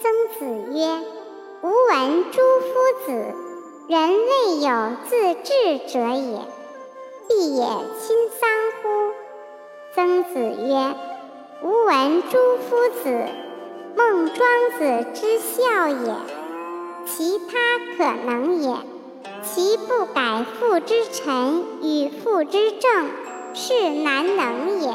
曾子曰：“吾闻诸夫子，人未有自治者也，必也亲丧乎？”曾子曰：“吾闻诸夫子，孟庄子之孝也，其他可能也。其不改父之臣与父之政，是难能也。”